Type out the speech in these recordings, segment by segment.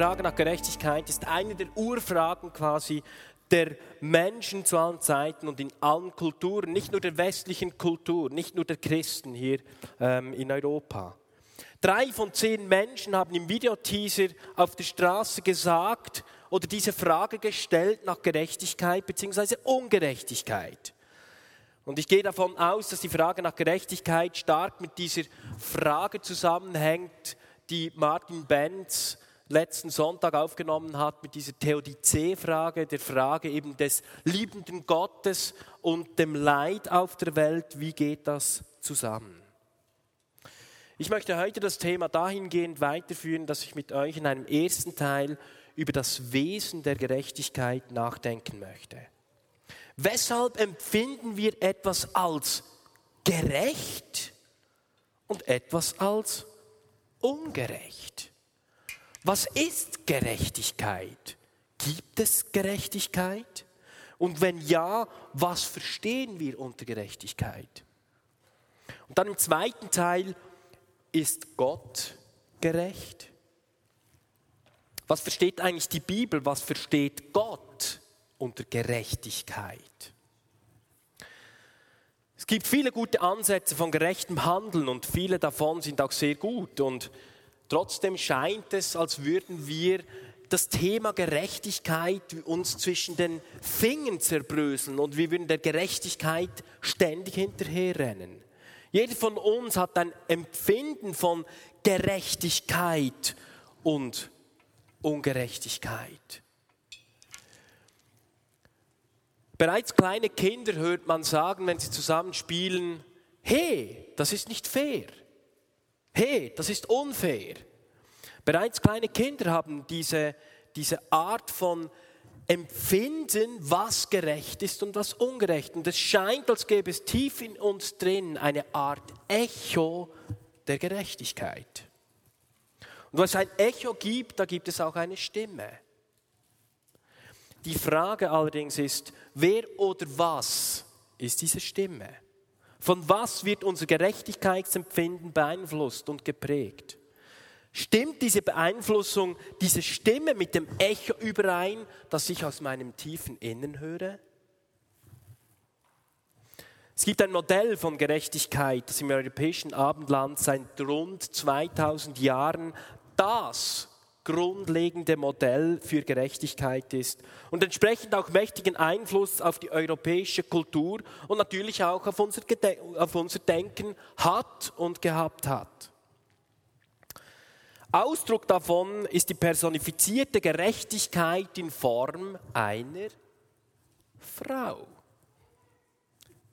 Frage nach Gerechtigkeit ist eine der Urfragen quasi der Menschen zu allen Zeiten und in allen Kulturen, nicht nur der westlichen Kultur, nicht nur der Christen hier ähm, in Europa. Drei von zehn Menschen haben im Videoteaser auf der Straße gesagt, oder diese Frage gestellt nach Gerechtigkeit bzw. Ungerechtigkeit. Und ich gehe davon aus, dass die Frage nach Gerechtigkeit stark mit dieser Frage zusammenhängt, die Martin Benz letzten Sonntag aufgenommen hat, mit dieser Theodizee-Frage, der Frage eben des liebenden Gottes und dem Leid auf der Welt. Wie geht das zusammen? Ich möchte heute das Thema dahingehend weiterführen, dass ich mit euch in einem ersten Teil über das Wesen der Gerechtigkeit nachdenken möchte. Weshalb empfinden wir etwas als gerecht und etwas als ungerecht? Was ist Gerechtigkeit? Gibt es Gerechtigkeit? Und wenn ja, was verstehen wir unter Gerechtigkeit? Und dann im zweiten Teil, ist Gott gerecht? Was versteht eigentlich die Bibel? Was versteht Gott unter Gerechtigkeit? Es gibt viele gute Ansätze von gerechtem Handeln und viele davon sind auch sehr gut. Und trotzdem scheint es, als würden wir das Thema Gerechtigkeit uns zwischen den Fingern zerbröseln und wir würden der Gerechtigkeit ständig hinterherrennen. Jeder von uns hat ein Empfinden von Gerechtigkeit und Ungerechtigkeit. Bereits kleine Kinder hört man sagen, wenn sie zusammen spielen, hey, das ist nicht fair. Hey, das ist unfair. Bereits kleine Kinder haben diese, diese Art von Empfinden, was gerecht ist und was ungerecht. Und es scheint, als gäbe es tief in uns drin eine Art Echo der Gerechtigkeit. Und wo es ein Echo gibt, da gibt es auch eine Stimme. Die Frage allerdings ist, wer oder was ist diese Stimme? Von was wird unser Gerechtigkeitsempfinden beeinflusst und geprägt? Stimmt diese Beeinflussung, diese Stimme mit dem Echo überein, das ich aus meinem tiefen Innen höre? Es gibt ein Modell von Gerechtigkeit, das im europäischen Abendland seit rund 2000 Jahren das grundlegende Modell für Gerechtigkeit ist und entsprechend auch mächtigen Einfluss auf die europäische Kultur und natürlich auch auf unser, auf unser Denken hat und gehabt hat. Ausdruck davon ist die personifizierte Gerechtigkeit in Form einer Frau.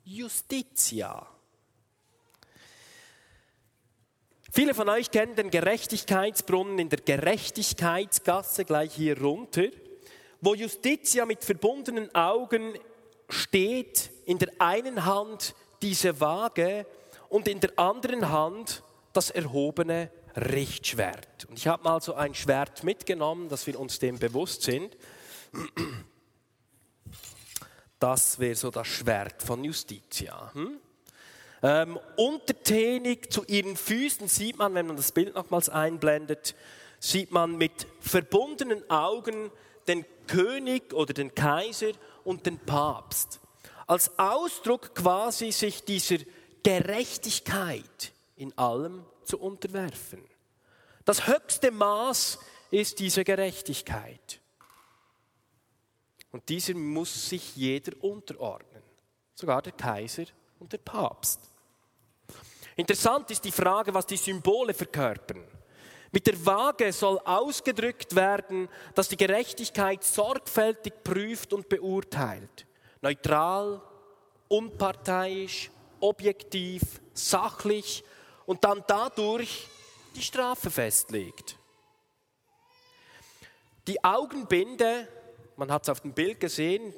Justitia. Viele von euch kennen den Gerechtigkeitsbrunnen in der Gerechtigkeitsgasse gleich hier runter, wo Justitia mit verbundenen Augen steht, in der einen Hand diese Waage und in der anderen Hand das erhobene Richtschwert. Und ich habe mal so ein Schwert mitgenommen, dass wir uns dem bewusst sind. Das wäre so das Schwert von Justitia. Hm? Ähm, untertänig zu ihren Füßen sieht man, wenn man das Bild nochmals einblendet, sieht man mit verbundenen Augen den König oder den Kaiser und den Papst. Als Ausdruck quasi sich dieser Gerechtigkeit in allem zu unterwerfen. Das höchste Maß ist diese Gerechtigkeit. Und dieser muss sich jeder unterordnen, sogar der Kaiser und der Papst. Interessant ist die Frage, was die Symbole verkörpern. Mit der Waage soll ausgedrückt werden, dass die Gerechtigkeit sorgfältig prüft und beurteilt. Neutral, unparteiisch, objektiv, sachlich und dann dadurch die Strafe festlegt. Die Augenbinde, man hat es auf dem Bild gesehen,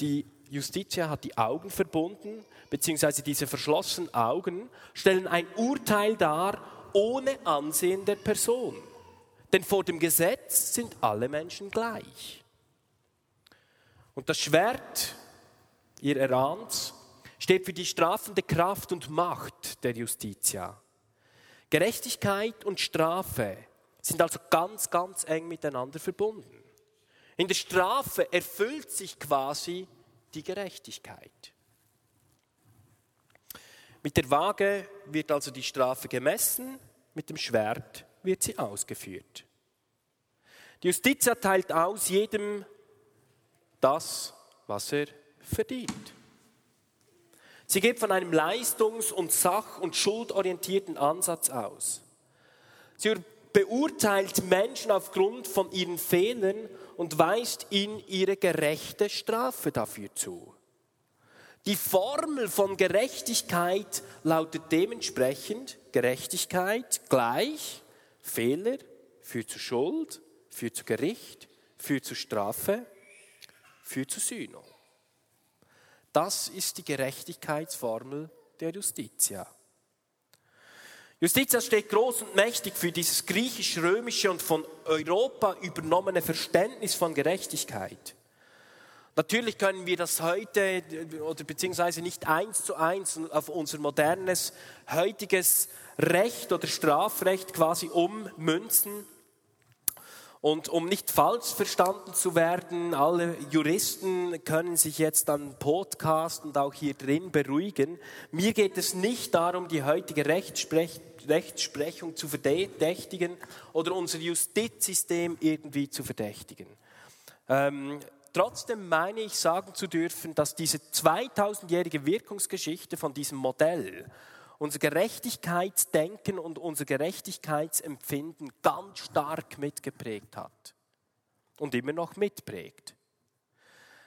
die Justitia hat die Augen verbunden, beziehungsweise diese verschlossenen Augen stellen ein Urteil dar ohne Ansehen der Person. Denn vor dem Gesetz sind alle Menschen gleich. Und das Schwert, ihr erahnt, steht für die strafende Kraft und Macht der Justitia. Gerechtigkeit und Strafe sind also ganz, ganz eng miteinander verbunden. In der Strafe erfüllt sich quasi die Gerechtigkeit. Mit der Waage wird also die Strafe gemessen, mit dem Schwert wird sie ausgeführt. Die Justiz erteilt aus jedem das, was er verdient. Sie geht von einem leistungs- und sach- und schuldorientierten Ansatz aus. Sie beurteilt Menschen aufgrund von ihren Fehlern und weist ihnen ihre gerechte Strafe dafür zu. Die Formel von Gerechtigkeit lautet dementsprechend Gerechtigkeit gleich Fehler führt zu Schuld, führt zu Gericht, führt zu Strafe, führt zu Sühnung. Das ist die Gerechtigkeitsformel der Justitia. Justitia steht groß und mächtig für dieses griechisch-römische und von Europa übernommene Verständnis von Gerechtigkeit. Natürlich können wir das heute oder beziehungsweise nicht eins zu eins auf unser modernes heutiges Recht oder Strafrecht quasi ummünzen. Und um nicht falsch verstanden zu werden, alle Juristen können sich jetzt am Podcast und auch hier drin beruhigen. Mir geht es nicht darum, die heutige Rechtsprechung zu verdächtigen oder unser Justizsystem irgendwie zu verdächtigen. Ähm, trotzdem meine ich sagen zu dürfen, dass diese 2000-jährige Wirkungsgeschichte von diesem Modell unser Gerechtigkeitsdenken und unser Gerechtigkeitsempfinden ganz stark mitgeprägt hat und immer noch mitprägt.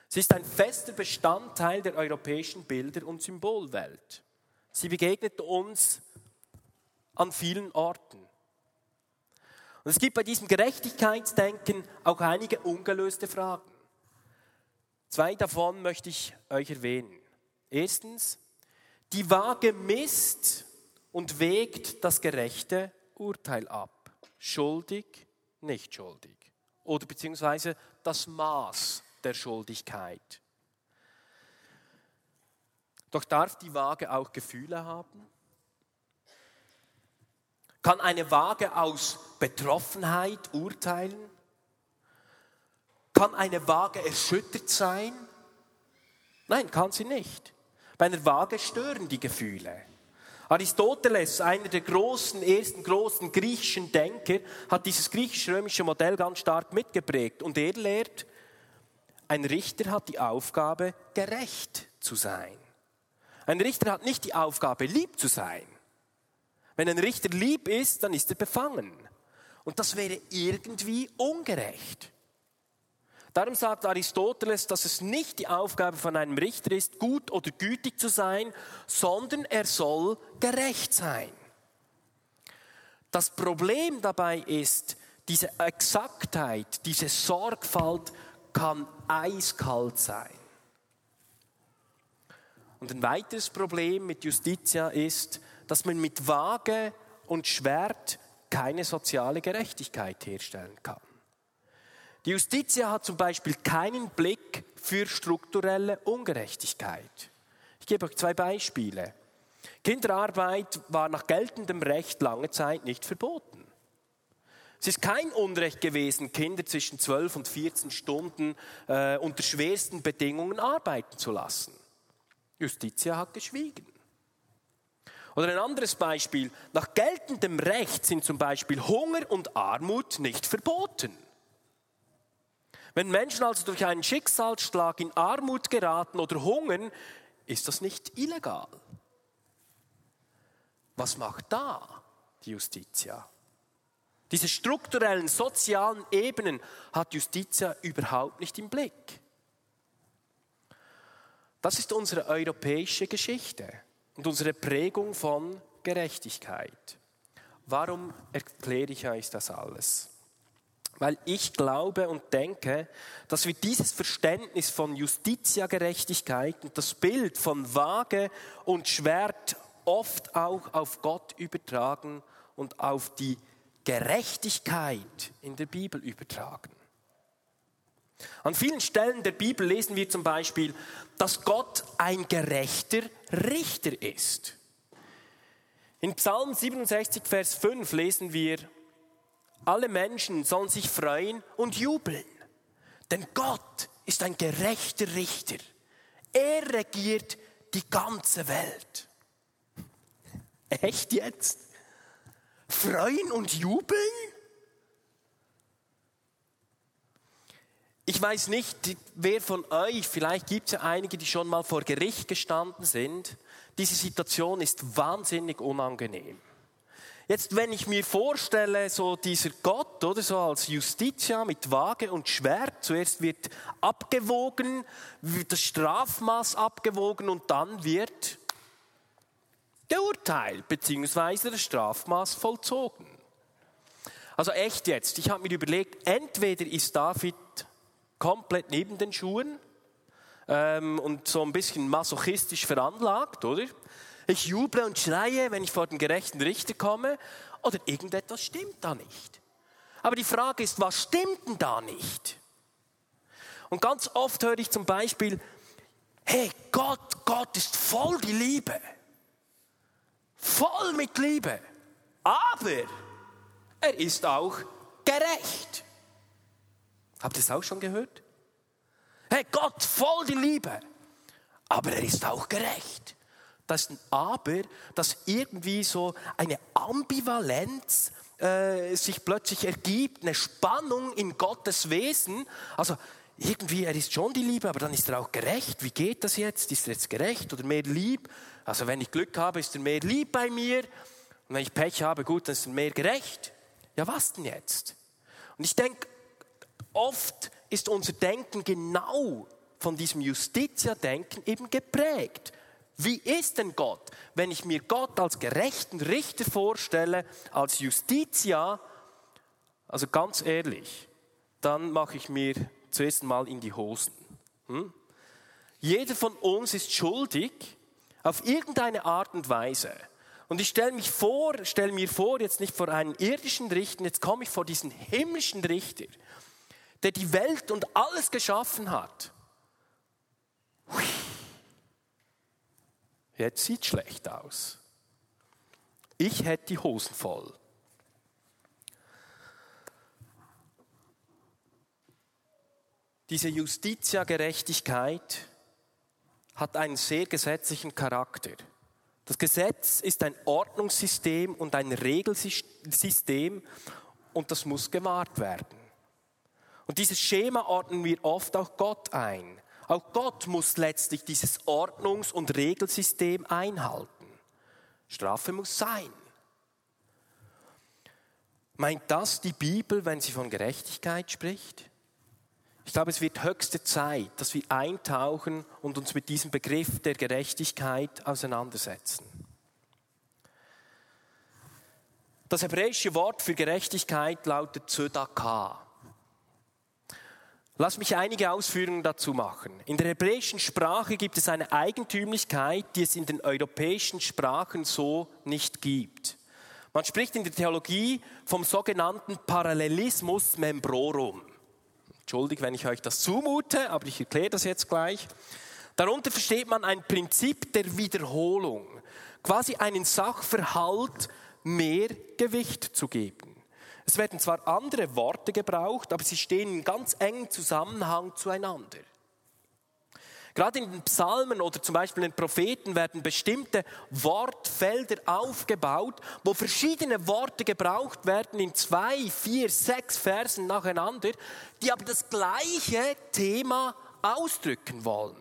Sie ist ein fester Bestandteil der europäischen Bilder- und Symbolwelt. Sie begegnet uns an vielen Orten. Und es gibt bei diesem Gerechtigkeitsdenken auch einige ungelöste Fragen. Zwei davon möchte ich euch erwähnen. Erstens, die Waage misst und wägt das gerechte Urteil ab. Schuldig, nicht schuldig. Oder beziehungsweise das Maß der Schuldigkeit. Doch darf die Waage auch Gefühle haben? Kann eine Waage aus Betroffenheit urteilen? Kann eine Waage erschüttert sein? Nein, kann sie nicht. Bei einer Waage stören die Gefühle. Aristoteles, einer der großen, ersten großen griechischen Denker, hat dieses griechisch-römische Modell ganz stark mitgeprägt. Und er lehrt, ein Richter hat die Aufgabe, gerecht zu sein. Ein Richter hat nicht die Aufgabe, lieb zu sein. Wenn ein Richter lieb ist, dann ist er befangen. Und das wäre irgendwie ungerecht. Darum sagt Aristoteles, dass es nicht die Aufgabe von einem Richter ist, gut oder gütig zu sein, sondern er soll gerecht sein. Das Problem dabei ist, diese Exaktheit, diese Sorgfalt kann eiskalt sein. Und ein weiteres Problem mit Justitia ist, dass man mit Waage und Schwert keine soziale Gerechtigkeit herstellen kann. Die Justitia hat zum Beispiel keinen Blick für strukturelle Ungerechtigkeit. Ich gebe euch zwei Beispiele. Kinderarbeit war nach geltendem Recht lange Zeit nicht verboten. Es ist kein Unrecht gewesen, Kinder zwischen 12 und 14 Stunden äh, unter schwersten Bedingungen arbeiten zu lassen. Justitia hat geschwiegen. Oder ein anderes Beispiel. Nach geltendem Recht sind zum Beispiel Hunger und Armut nicht verboten. Wenn Menschen also durch einen Schicksalsschlag in Armut geraten oder hungern, ist das nicht illegal. Was macht da die Justitia? Diese strukturellen sozialen Ebenen hat Justitia überhaupt nicht im Blick. Das ist unsere europäische Geschichte und unsere Prägung von Gerechtigkeit. Warum erkläre ich euch das alles? Weil ich glaube und denke, dass wir dieses Verständnis von Justitiagerechtigkeit und das Bild von Waage und Schwert oft auch auf Gott übertragen und auf die Gerechtigkeit in der Bibel übertragen. An vielen Stellen der Bibel lesen wir zum Beispiel, dass Gott ein gerechter Richter ist. In Psalm 67, Vers 5 lesen wir, alle Menschen sollen sich freuen und jubeln, denn Gott ist ein gerechter Richter. Er regiert die ganze Welt. Echt jetzt? Freuen und jubeln? Ich weiß nicht, wer von euch, vielleicht gibt es ja einige, die schon mal vor Gericht gestanden sind. Diese Situation ist wahnsinnig unangenehm. Jetzt, wenn ich mir vorstelle, so dieser Gott, oder so als Justitia mit Waage und Schwert, zuerst wird abgewogen, wird das Strafmaß abgewogen und dann wird geurteilt, beziehungsweise das Strafmaß vollzogen. Also echt jetzt, ich habe mir überlegt, entweder ist David komplett neben den Schuhen ähm, und so ein bisschen masochistisch veranlagt, oder? Ich juble und schreie, wenn ich vor den gerechten Richter komme, oder irgendetwas stimmt da nicht. Aber die Frage ist, was stimmt denn da nicht? Und ganz oft höre ich zum Beispiel, hey, Gott, Gott ist voll die Liebe. Voll mit Liebe. Aber er ist auch gerecht. Habt ihr es auch schon gehört? Hey, Gott, voll die Liebe. Aber er ist auch gerecht. Das ist ein Aber, das irgendwie so eine Ambivalenz äh, sich plötzlich ergibt, eine Spannung in Gottes Wesen. Also irgendwie, er ist schon die Liebe, aber dann ist er auch gerecht. Wie geht das jetzt? Ist er jetzt gerecht oder mehr lieb? Also wenn ich Glück habe, ist er mehr lieb bei mir. Und wenn ich Pech habe, gut, dann ist er mehr gerecht. Ja, was denn jetzt? Und ich denke, oft ist unser Denken genau von diesem Justitia-Denken eben geprägt. Wie ist denn Gott? Wenn ich mir Gott als gerechten Richter vorstelle, als Justitia, also ganz ehrlich, dann mache ich mir zuerst mal in die Hosen. Hm? Jeder von uns ist schuldig auf irgendeine Art und Weise. Und ich stelle mich vor, stelle mir vor, jetzt nicht vor einen irdischen Richter, jetzt komme ich vor diesen himmlischen Richter der die Welt und alles geschaffen hat. Jetzt sieht schlecht aus. Ich hätte die Hosen voll. Diese Justitia-Gerechtigkeit hat einen sehr gesetzlichen Charakter. Das Gesetz ist ein Ordnungssystem und ein Regelsystem und das muss gewahrt werden. Und dieses Schema ordnen wir oft auch Gott ein. Auch Gott muss letztlich dieses Ordnungs- und Regelsystem einhalten. Strafe muss sein. Meint das die Bibel, wenn sie von Gerechtigkeit spricht? Ich glaube, es wird höchste Zeit, dass wir eintauchen und uns mit diesem Begriff der Gerechtigkeit auseinandersetzen. Das hebräische Wort für Gerechtigkeit lautet Zödaka. Lass mich einige Ausführungen dazu machen. In der hebräischen Sprache gibt es eine Eigentümlichkeit, die es in den europäischen Sprachen so nicht gibt. Man spricht in der Theologie vom sogenannten Parallelismus membrorum. Entschuldigt, wenn ich euch das zumute, aber ich erkläre das jetzt gleich. Darunter versteht man ein Prinzip der Wiederholung, quasi einen Sachverhalt mehr Gewicht zu geben. Es werden zwar andere Worte gebraucht, aber sie stehen in ganz engem Zusammenhang zueinander. Gerade in den Psalmen oder zum Beispiel in den Propheten werden bestimmte Wortfelder aufgebaut, wo verschiedene Worte gebraucht werden in zwei, vier, sechs Versen nacheinander, die aber das gleiche Thema ausdrücken wollen.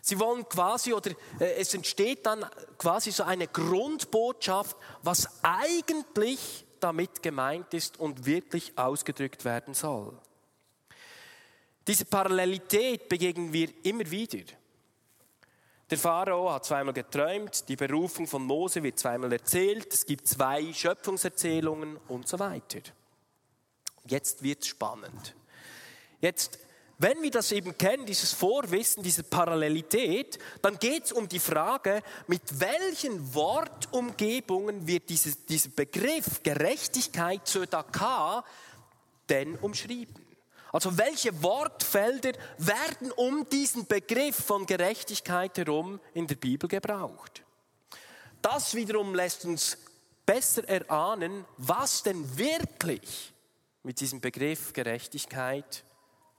Sie wollen quasi, oder äh, es entsteht dann quasi so eine Grundbotschaft, was eigentlich damit gemeint ist und wirklich ausgedrückt werden soll. Diese Parallelität begegnen wir immer wieder. Der Pharao hat zweimal geträumt, die Berufung von Mose wird zweimal erzählt, es gibt zwei Schöpfungserzählungen und so weiter. Jetzt wird es spannend. Jetzt, wenn wir das eben kennen, dieses Vorwissen, diese Parallelität, dann geht es um die Frage, mit welchen Wortumgebungen wird dieses, dieser Begriff Gerechtigkeit Zödaka denn umschrieben? Also welche Wortfelder werden um diesen Begriff von Gerechtigkeit herum in der Bibel gebraucht? Das wiederum lässt uns besser erahnen, was denn wirklich mit diesem Begriff Gerechtigkeit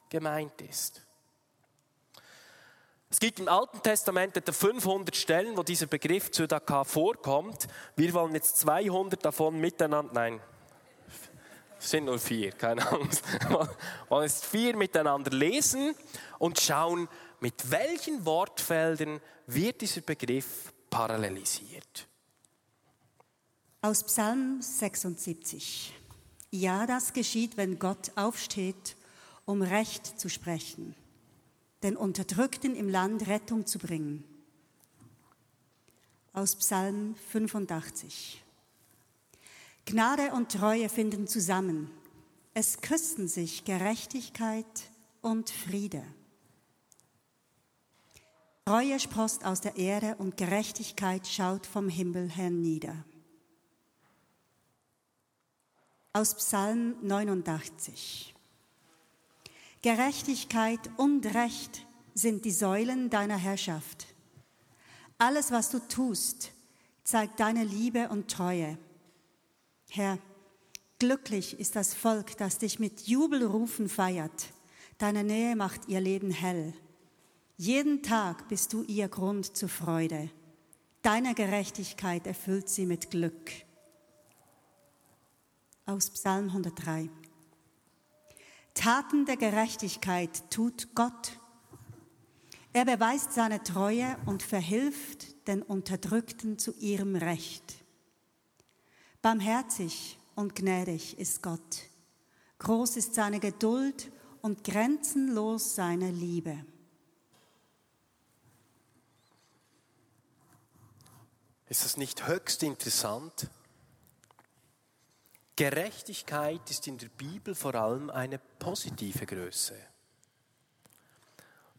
gemeint ist. Es gibt im Alten Testament etwa 500 Stellen, wo dieser Begriff Zedakah vorkommt. Wir wollen jetzt 200 davon miteinander, nein, es sind nur vier, keine Angst. Wir wollen jetzt vier miteinander lesen und schauen, mit welchen Wortfeldern wird dieser Begriff parallelisiert. Aus Psalm 76. Ja, das geschieht, wenn Gott aufsteht, um Recht zu sprechen, den Unterdrückten im Land Rettung zu bringen. Aus Psalm 85. Gnade und Treue finden zusammen. Es küssen sich Gerechtigkeit und Friede. Treue sprost aus der Erde und Gerechtigkeit schaut vom Himmel hernieder aus Psalm 89. Gerechtigkeit und Recht sind die Säulen deiner Herrschaft. Alles, was du tust, zeigt deine Liebe und Treue. Herr, glücklich ist das Volk, das dich mit Jubelrufen feiert. Deine Nähe macht ihr Leben hell. Jeden Tag bist du ihr Grund zur Freude. Deine Gerechtigkeit erfüllt sie mit Glück aus Psalm 103. Taten der Gerechtigkeit tut Gott. Er beweist seine Treue und verhilft den Unterdrückten zu ihrem Recht. Barmherzig und gnädig ist Gott. Groß ist seine Geduld und grenzenlos seine Liebe. Ist das nicht höchst interessant? Gerechtigkeit ist in der Bibel vor allem eine positive Größe.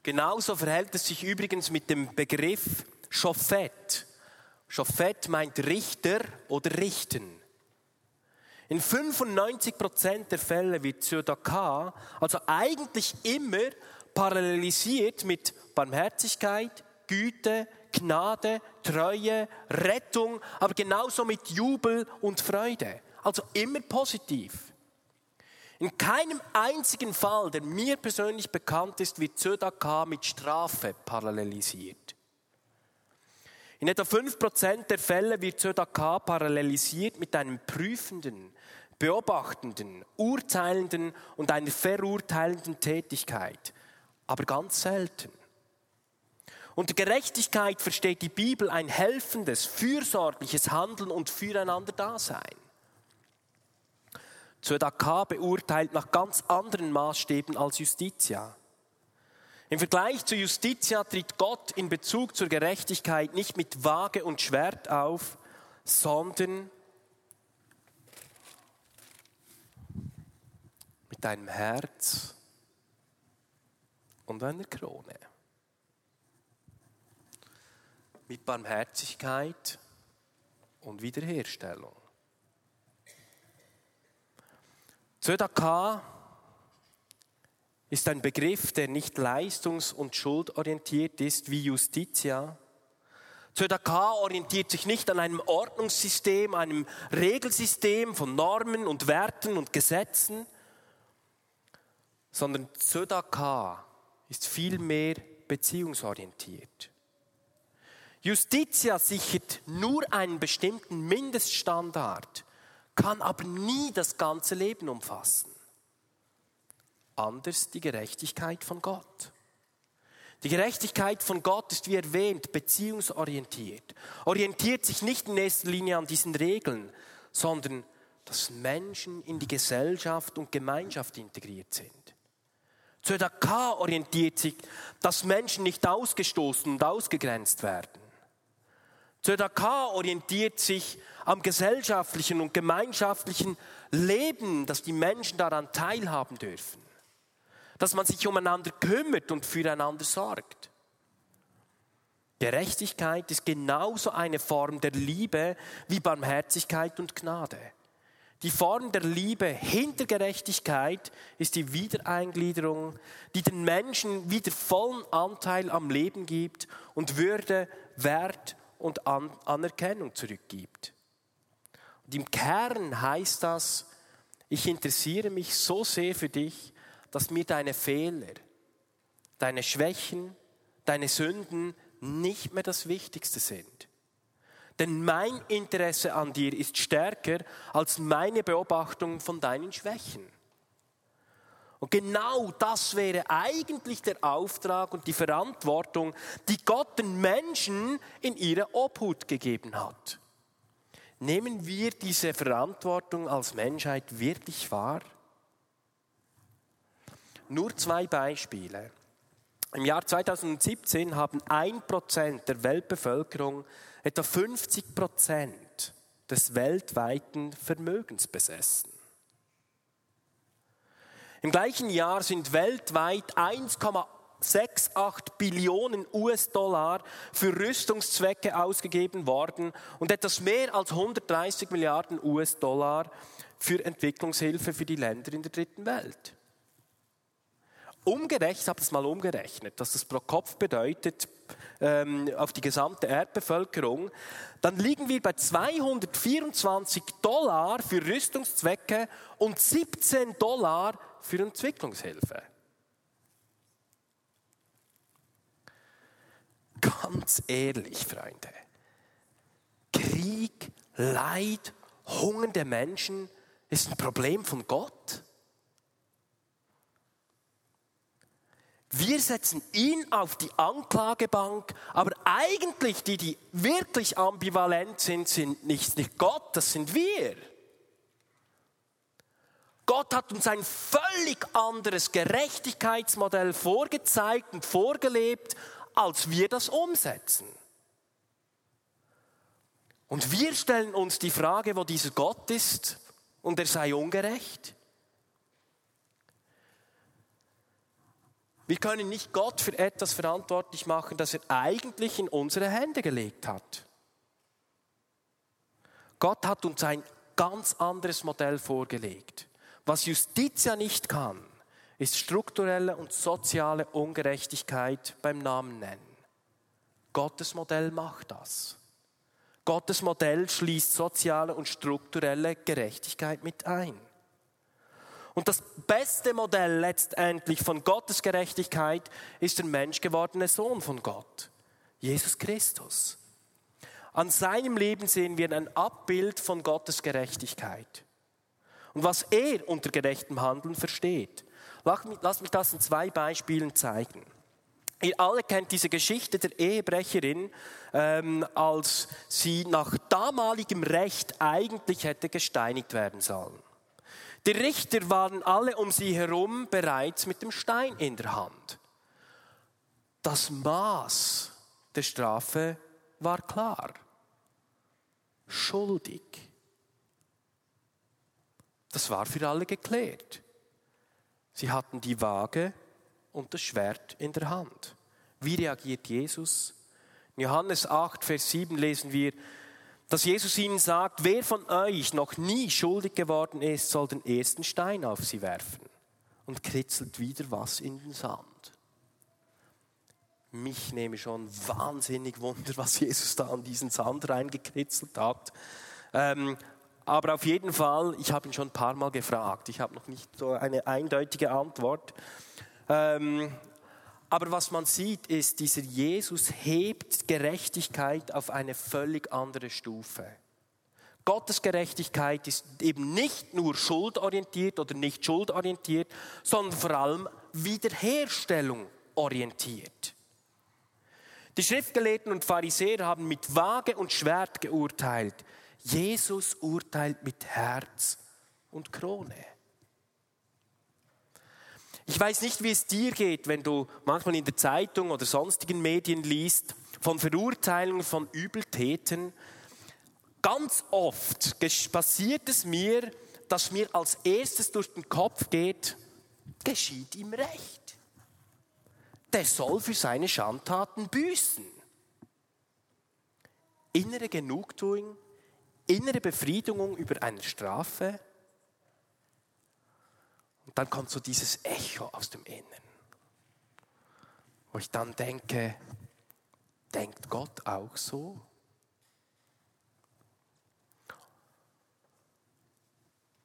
Genauso verhält es sich übrigens mit dem Begriff Schofett. Schofett meint Richter oder Richten. In 95% der Fälle wird Zödaka also eigentlich immer parallelisiert mit Barmherzigkeit, Güte, Gnade, Treue, Rettung, aber genauso mit Jubel und Freude. Also immer positiv. In keinem einzigen Fall, der mir persönlich bekannt ist, wird Zödaka mit Strafe parallelisiert. In etwa 5% der Fälle wird Zödaka parallelisiert mit einem prüfenden, beobachtenden, urteilenden und einer verurteilenden Tätigkeit. Aber ganz selten. Unter Gerechtigkeit versteht die Bibel ein helfendes, fürsorgliches Handeln und Füreinander-Dasein. Zödaka beurteilt nach ganz anderen Maßstäben als Justitia. Im Vergleich zu Justitia tritt Gott in Bezug zur Gerechtigkeit nicht mit Waage und Schwert auf, sondern mit einem Herz und einer Krone. Mit Barmherzigkeit und Wiederherstellung. Zödaka ist ein Begriff, der nicht leistungs- und schuldorientiert ist wie Justitia. Zödaka orientiert sich nicht an einem Ordnungssystem, einem Regelsystem von Normen und Werten und Gesetzen, sondern Zödaka ist vielmehr beziehungsorientiert. Justitia sichert nur einen bestimmten Mindeststandard kann aber nie das ganze Leben umfassen. Anders die Gerechtigkeit von Gott. Die Gerechtigkeit von Gott ist, wie erwähnt, beziehungsorientiert. Orientiert sich nicht in erster Linie an diesen Regeln, sondern dass Menschen in die Gesellschaft und Gemeinschaft integriert sind. Zödaka orientiert sich, dass Menschen nicht ausgestoßen und ausgegrenzt werden. ZDK orientiert sich am gesellschaftlichen und gemeinschaftlichen Leben, dass die Menschen daran teilhaben dürfen. Dass man sich umeinander kümmert und füreinander sorgt. Gerechtigkeit ist genauso eine Form der Liebe wie Barmherzigkeit und Gnade. Die Form der Liebe hinter Gerechtigkeit ist die Wiedereingliederung, die den Menschen wieder vollen Anteil am Leben gibt und Würde, Wert und An Anerkennung zurückgibt. Und im Kern heißt das, ich interessiere mich so sehr für dich, dass mir deine Fehler, deine Schwächen, deine Sünden nicht mehr das Wichtigste sind. Denn mein Interesse an dir ist stärker als meine Beobachtung von deinen Schwächen. Und genau das wäre eigentlich der Auftrag und die Verantwortung, die Gott den Menschen in ihre Obhut gegeben hat. Nehmen wir diese Verantwortung als Menschheit wirklich wahr? Nur zwei Beispiele. Im Jahr 2017 haben ein Prozent der Weltbevölkerung etwa 50 Prozent des weltweiten Vermögens besessen. Im gleichen Jahr sind weltweit 1,68 Billionen US-Dollar für Rüstungszwecke ausgegeben worden und etwas mehr als 130 Milliarden US-Dollar für Entwicklungshilfe für die Länder in der dritten Welt. Umgerechnet, ich habe das mal umgerechnet, dass das pro Kopf bedeutet, ähm, auf die gesamte Erdbevölkerung, dann liegen wir bei 224 Dollar für Rüstungszwecke und 17 Dollar für Entwicklungshilfe. Ganz ehrlich, Freunde, Krieg, Leid, hungernde Menschen ist ein Problem von Gott. Wir setzen ihn auf die Anklagebank, aber eigentlich die, die wirklich ambivalent sind, sind nicht, nicht Gott, das sind wir. Gott hat uns ein völlig anderes Gerechtigkeitsmodell vorgezeigt und vorgelebt, als wir das umsetzen. Und wir stellen uns die Frage, wo dieser Gott ist und er sei ungerecht. Wir können nicht Gott für etwas verantwortlich machen, das er eigentlich in unsere Hände gelegt hat. Gott hat uns ein ganz anderes Modell vorgelegt. Was Justitia nicht kann, ist strukturelle und soziale Ungerechtigkeit beim Namen nennen. Gottes Modell macht das. Gottes Modell schließt soziale und strukturelle Gerechtigkeit mit ein. Und das beste Modell letztendlich von Gottes Gerechtigkeit ist der menschgewordene Sohn von Gott, Jesus Christus. An seinem Leben sehen wir ein Abbild von Gottes Gerechtigkeit und was er unter gerechtem Handeln versteht. Lass mich das in zwei Beispielen zeigen. Ihr alle kennt diese Geschichte der Ehebrecherin, ähm, als sie nach damaligem Recht eigentlich hätte gesteinigt werden sollen. Die Richter waren alle um sie herum bereits mit dem Stein in der Hand. Das Maß der Strafe war klar. Schuldig. Das war für alle geklärt. Sie hatten die Waage und das Schwert in der Hand. Wie reagiert Jesus? In Johannes 8, Vers 7 lesen wir, dass Jesus ihnen sagt, wer von euch noch nie schuldig geworden ist, soll den ersten Stein auf sie werfen und kritzelt wieder was in den Sand. Mich nehme schon wahnsinnig Wunder, was Jesus da an diesen Sand reingekritzelt hat. Ähm, aber auf jeden Fall, ich habe ihn schon ein paar Mal gefragt. Ich habe noch nicht so eine eindeutige Antwort. Ähm, aber was man sieht, ist, dieser Jesus hebt Gerechtigkeit auf eine völlig andere Stufe. Gottes Gerechtigkeit ist eben nicht nur schuldorientiert oder nicht schuldorientiert, sondern vor allem Wiederherstellung orientiert. Die Schriftgelehrten und Pharisäer haben mit Waage und Schwert geurteilt. Jesus urteilt mit Herz und Krone. Ich weiß nicht, wie es dir geht, wenn du manchmal in der Zeitung oder sonstigen Medien liest von Verurteilungen von Übeltäten. Ganz oft passiert es mir, dass mir als erstes durch den Kopf geht, geschieht ihm recht. Der soll für seine Schandtaten büßen. Innere Genugtuung, innere Befriedigung über eine Strafe. Und dann kommt so dieses Echo aus dem Inneren, wo ich dann denke, denkt Gott auch so?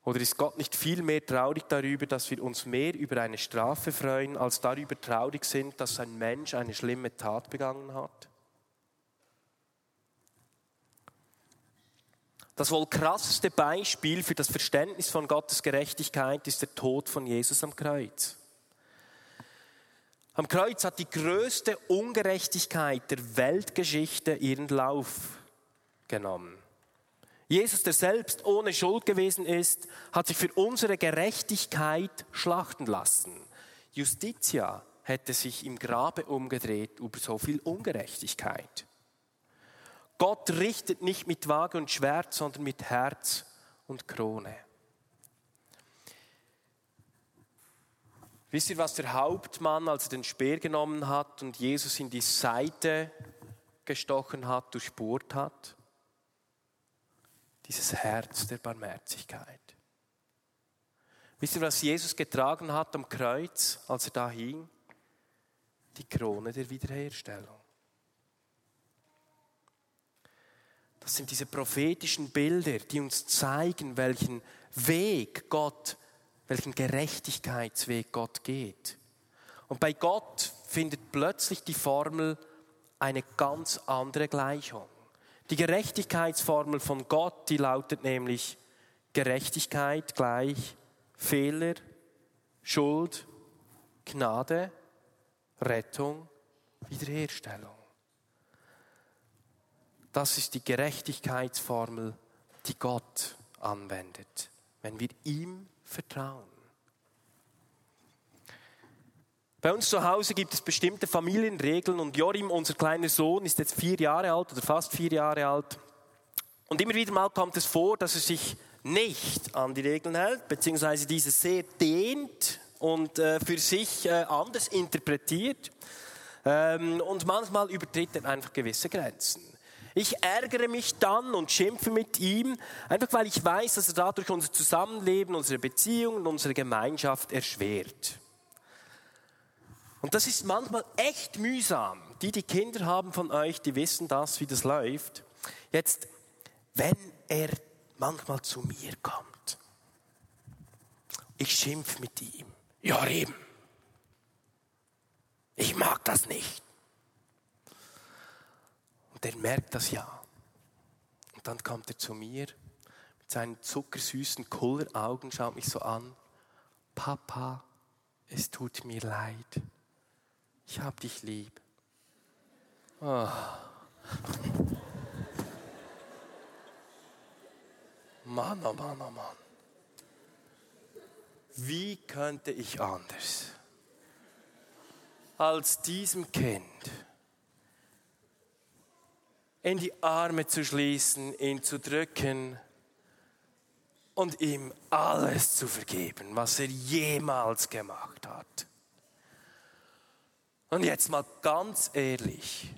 Oder ist Gott nicht viel mehr traurig darüber, dass wir uns mehr über eine Strafe freuen, als darüber traurig sind, dass ein Mensch eine schlimme Tat begangen hat? Das wohl krasseste Beispiel für das Verständnis von Gottes Gerechtigkeit ist der Tod von Jesus am Kreuz. Am Kreuz hat die größte Ungerechtigkeit der Weltgeschichte ihren Lauf genommen. Jesus, der selbst ohne Schuld gewesen ist, hat sich für unsere Gerechtigkeit schlachten lassen. Justitia hätte sich im Grabe umgedreht über so viel Ungerechtigkeit. Gott richtet nicht mit Waage und Schwert, sondern mit Herz und Krone. Wisst ihr, was der Hauptmann, als er den Speer genommen hat und Jesus in die Seite gestochen hat, durchbohrt hat? dieses Herz der Barmherzigkeit. Wisst ihr, was Jesus getragen hat am Kreuz, als er da hing? Die Krone der Wiederherstellung. Das sind diese prophetischen Bilder, die uns zeigen, welchen Weg Gott, welchen Gerechtigkeitsweg Gott geht. Und bei Gott findet plötzlich die Formel eine ganz andere Gleichung. Die Gerechtigkeitsformel von Gott, die lautet nämlich Gerechtigkeit gleich Fehler, Schuld, Gnade, Rettung, Wiederherstellung. Das ist die Gerechtigkeitsformel, die Gott anwendet, wenn wir ihm vertrauen. Bei uns zu Hause gibt es bestimmte Familienregeln und Jorim, unser kleiner Sohn, ist jetzt vier Jahre alt oder fast vier Jahre alt. Und immer wieder mal kommt es vor, dass er sich nicht an die Regeln hält, beziehungsweise diese sehr dehnt und äh, für sich äh, anders interpretiert. Ähm, und manchmal übertritt er einfach gewisse Grenzen. Ich ärgere mich dann und schimpfe mit ihm, einfach weil ich weiß, dass er dadurch unser Zusammenleben, unsere Beziehungen und unsere Gemeinschaft erschwert. Und das ist manchmal echt mühsam. Die, die Kinder haben von euch, die wissen das, wie das läuft. Jetzt, wenn er manchmal zu mir kommt, ich schimpf mit ihm. Jorim, ich mag das nicht. Er merkt das ja. Und dann kommt er zu mir mit seinen zuckersüßen Kulleraugen, schaut mich so an. Papa, es tut mir leid ich hab dich lieb. Oh. Mann, oh Mann, oh Mann. Wie könnte ich anders als diesem Kind in die Arme zu schließen, ihn zu drücken und ihm alles zu vergeben, was er jemals gemacht hat? Und jetzt mal ganz ehrlich,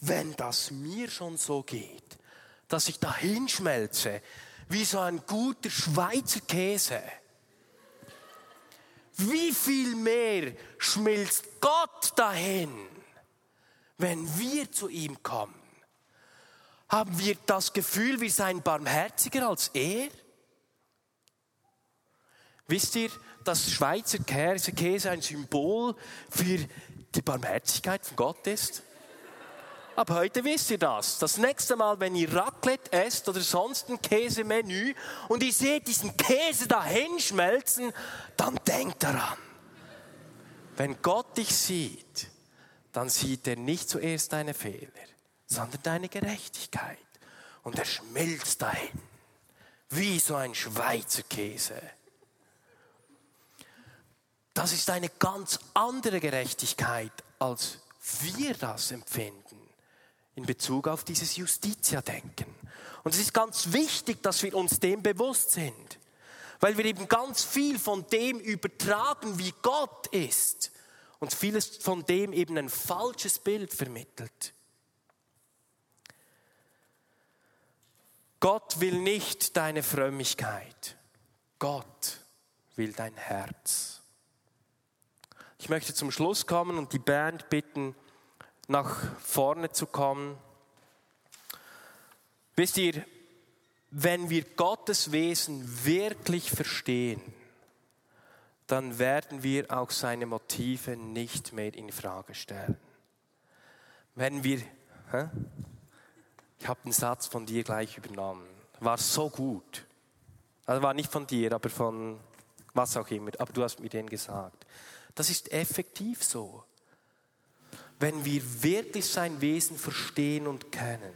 wenn das mir schon so geht, dass ich da hinschmelze, wie so ein guter Schweizer Käse, wie viel mehr schmilzt Gott dahin, wenn wir zu ihm kommen? Haben wir das Gefühl, wir seien barmherziger als er? Wisst ihr, dass Schweizer Käse ein Symbol für die Barmherzigkeit von Gott ist? Ab heute wisst ihr das. Das nächste Mal, wenn ihr Raclette esst oder sonst ein Käsemenü und ihr seht diesen Käse dahin schmelzen, dann denkt daran. Wenn Gott dich sieht, dann sieht er nicht zuerst deine Fehler, sondern deine Gerechtigkeit. Und er schmilzt dahin, wie so ein Schweizer Käse. Das ist eine ganz andere Gerechtigkeit, als wir das empfinden. in Bezug auf dieses Justitia-Denken. Und es ist ganz wichtig, dass wir uns dem bewusst sind, weil wir eben ganz viel von dem übertragen, wie Gott ist und vieles von dem eben ein falsches Bild vermittelt. Gott will nicht deine Frömmigkeit. Gott will dein Herz. Ich möchte zum Schluss kommen und die Band bitten, nach vorne zu kommen. Wisst ihr, wenn wir Gottes Wesen wirklich verstehen, dann werden wir auch seine Motive nicht mehr in Frage stellen. Wenn wir, hä? Ich habe den Satz von dir gleich übernommen, war so gut. Also war nicht von dir, aber von was auch immer, aber du hast mir den gesagt. Das ist effektiv so. Wenn wir wirklich sein Wesen verstehen und kennen,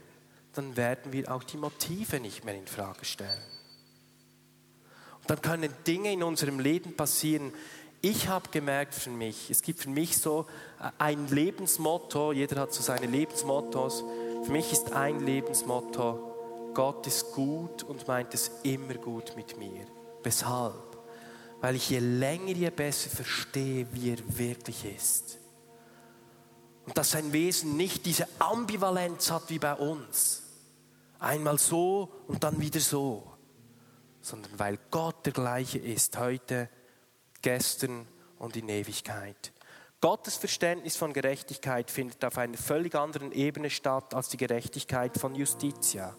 dann werden wir auch die Motive nicht mehr in Frage stellen. Und dann können Dinge in unserem Leben passieren. Ich habe gemerkt für mich, es gibt für mich so ein Lebensmotto, jeder hat so seine Lebensmottos. Für mich ist ein Lebensmotto, Gott ist gut und meint es immer gut mit mir. Weshalb? weil ich je länger, je besser verstehe, wie er wirklich ist. Und dass sein Wesen nicht diese Ambivalenz hat wie bei uns. Einmal so und dann wieder so. Sondern weil Gott der gleiche ist, heute, gestern und in Ewigkeit. Gottes Verständnis von Gerechtigkeit findet auf einer völlig anderen Ebene statt als die Gerechtigkeit von Justitia.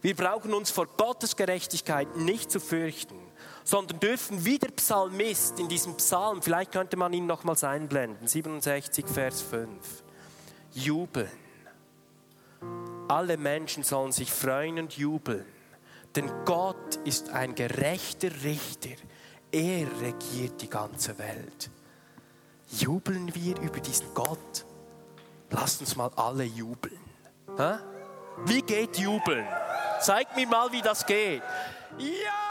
Wir brauchen uns vor Gottes Gerechtigkeit nicht zu fürchten sondern dürfen wie der Psalmist in diesem Psalm, vielleicht könnte man ihn nochmals einblenden, 67 Vers 5, jubeln. Alle Menschen sollen sich freuen und jubeln, denn Gott ist ein gerechter Richter. Er regiert die ganze Welt. Jubeln wir über diesen Gott? Lasst uns mal alle jubeln. Wie geht jubeln? Zeig mir mal, wie das geht. Ja!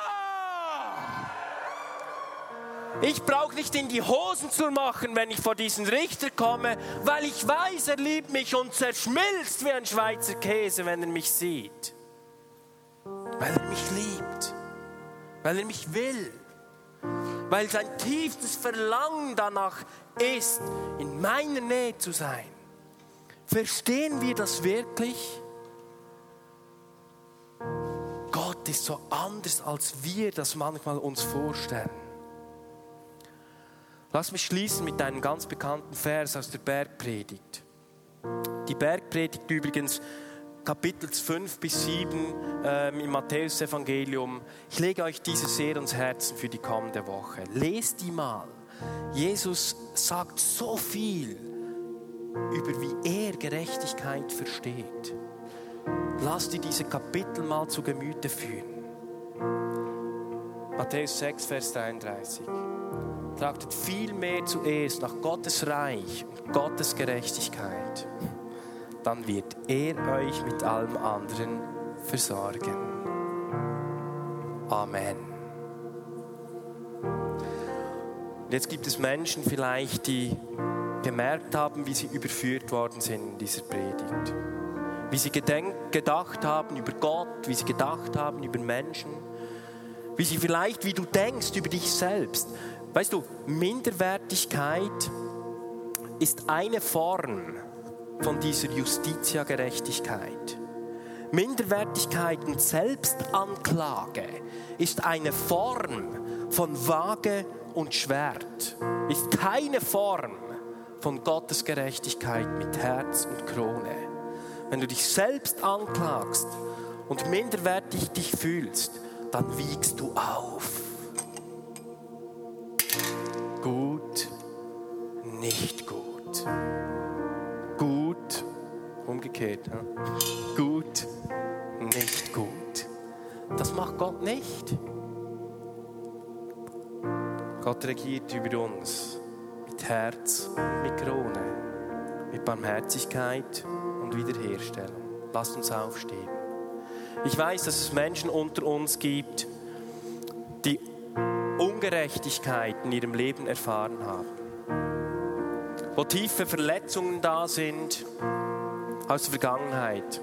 Ich brauche nicht in die Hosen zu machen, wenn ich vor diesen Richter komme, weil ich weiß, er liebt mich und zerschmilzt wie ein Schweizer Käse, wenn er mich sieht. Weil er mich liebt, weil er mich will, weil sein tiefstes Verlangen danach ist, in meiner Nähe zu sein. Verstehen wir das wirklich? Gott ist so anders, als wir das manchmal uns vorstellen. Lass mich schließen mit einem ganz bekannten Vers aus der Bergpredigt. Die Bergpredigt übrigens, Kapitel 5 bis 7 ähm, im Matthäus-Evangelium. Ich lege euch diese sehr ans Herzen für die kommende Woche. Lest die mal. Jesus sagt so viel über wie er Gerechtigkeit versteht. Lass dir diese Kapitel mal zu Gemüte führen. Matthäus 6, Vers 33. Trachtet vielmehr zuerst nach Gottes Reich und Gottes Gerechtigkeit. Dann wird er euch mit allem anderen versorgen. Amen. Jetzt gibt es Menschen vielleicht, die gemerkt haben, wie sie überführt worden sind in dieser Predigt. Wie sie gedacht haben über Gott, wie sie gedacht haben über Menschen. Wie sie vielleicht, wie du denkst über dich selbst. Weißt du, Minderwertigkeit ist eine Form von dieser Justitia-Gerechtigkeit. Minderwertigkeit und Selbstanklage ist eine Form von Waage und Schwert, ist keine Form von Gottes Gerechtigkeit mit Herz und Krone. Wenn du dich selbst anklagst und minderwertig dich fühlst, dann wiegst du auf. Gut, nicht gut. Gut, umgekehrt. Ja? Gut, nicht gut. Das macht Gott nicht. Gott regiert über uns mit Herz, mit Krone, mit Barmherzigkeit und Wiederherstellung. Lasst uns aufstehen. Ich weiß, dass es Menschen unter uns gibt, die Ungerechtigkeit in ihrem Leben erfahren haben, wo tiefe Verletzungen da sind, aus der Vergangenheit.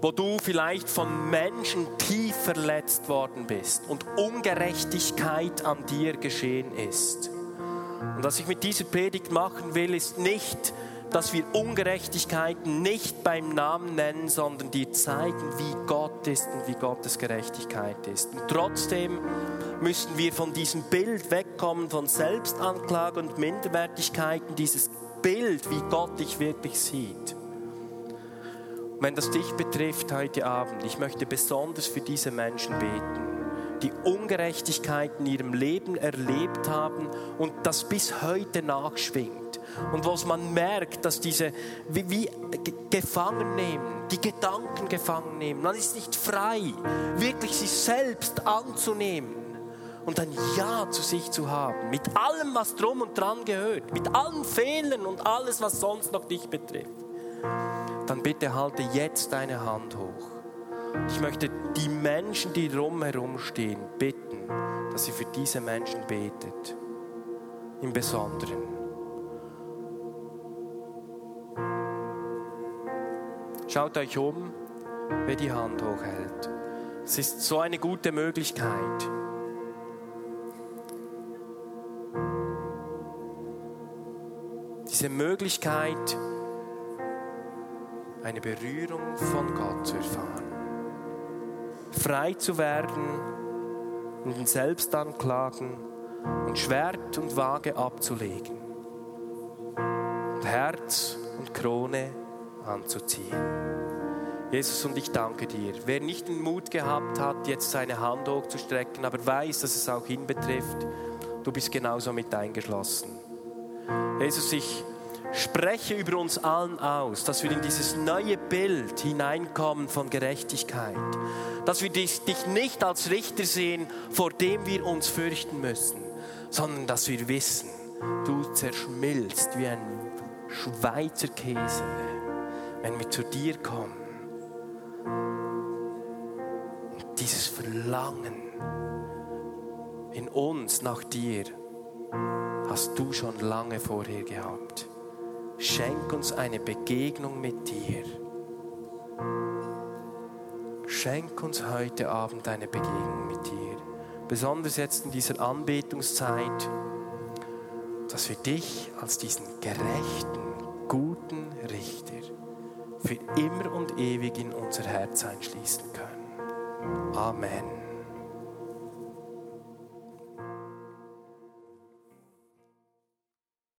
Wo du vielleicht von Menschen tief verletzt worden bist und Ungerechtigkeit an dir geschehen ist. Und was ich mit dieser Predigt machen will, ist nicht, dass wir Ungerechtigkeiten nicht beim Namen nennen, sondern dir zeigen, wie Gott ist und wie Gottes Gerechtigkeit ist. Und trotzdem müssen wir von diesem Bild wegkommen, von Selbstanklage und Minderwertigkeiten, dieses Bild, wie Gott dich wirklich sieht. wenn das dich betrifft heute Abend, ich möchte besonders für diese Menschen beten die Ungerechtigkeit in ihrem Leben erlebt haben und das bis heute nachschwingt. Und wo man merkt, dass diese wie, wie gefangen nehmen, die Gedanken gefangen nehmen. Man ist nicht frei, wirklich sich selbst anzunehmen und ein Ja zu sich zu haben. Mit allem, was drum und dran gehört. Mit allen Fehlern und alles, was sonst noch dich betrifft. Dann bitte halte jetzt deine Hand hoch. Ich möchte die Menschen, die drumherum stehen, bitten, dass sie für diese Menschen betet. Im Besonderen. Schaut euch um, wer die Hand hochhält. Es ist so eine gute Möglichkeit. Diese Möglichkeit, eine Berührung von Gott zu erfahren frei zu werden in den Selbstanklagen und Schwert und Waage abzulegen und Herz und Krone anzuziehen. Jesus, und ich danke dir. Wer nicht den Mut gehabt hat, jetzt seine Hand hochzustrecken, aber weiß, dass es auch ihn betrifft, du bist genauso mit eingeschlossen. Jesus, ich spreche über uns allen aus, dass wir in dieses neue Bild hineinkommen von Gerechtigkeit. Dass wir dich, nicht als Richter sehen, vor dem wir uns fürchten müssen, sondern dass wir wissen, du zerschmilzt wie ein Schweizer Käse, wenn wir zu dir kommen. Und dieses Verlangen in uns nach dir hast du schon lange vorher gehabt. Schenk uns eine Begegnung mit dir. Schenk uns heute Abend eine Begegnung mit dir. Besonders jetzt in dieser Anbetungszeit, dass wir dich als diesen gerechten, guten Richter für immer und ewig in unser Herz einschließen können. Amen.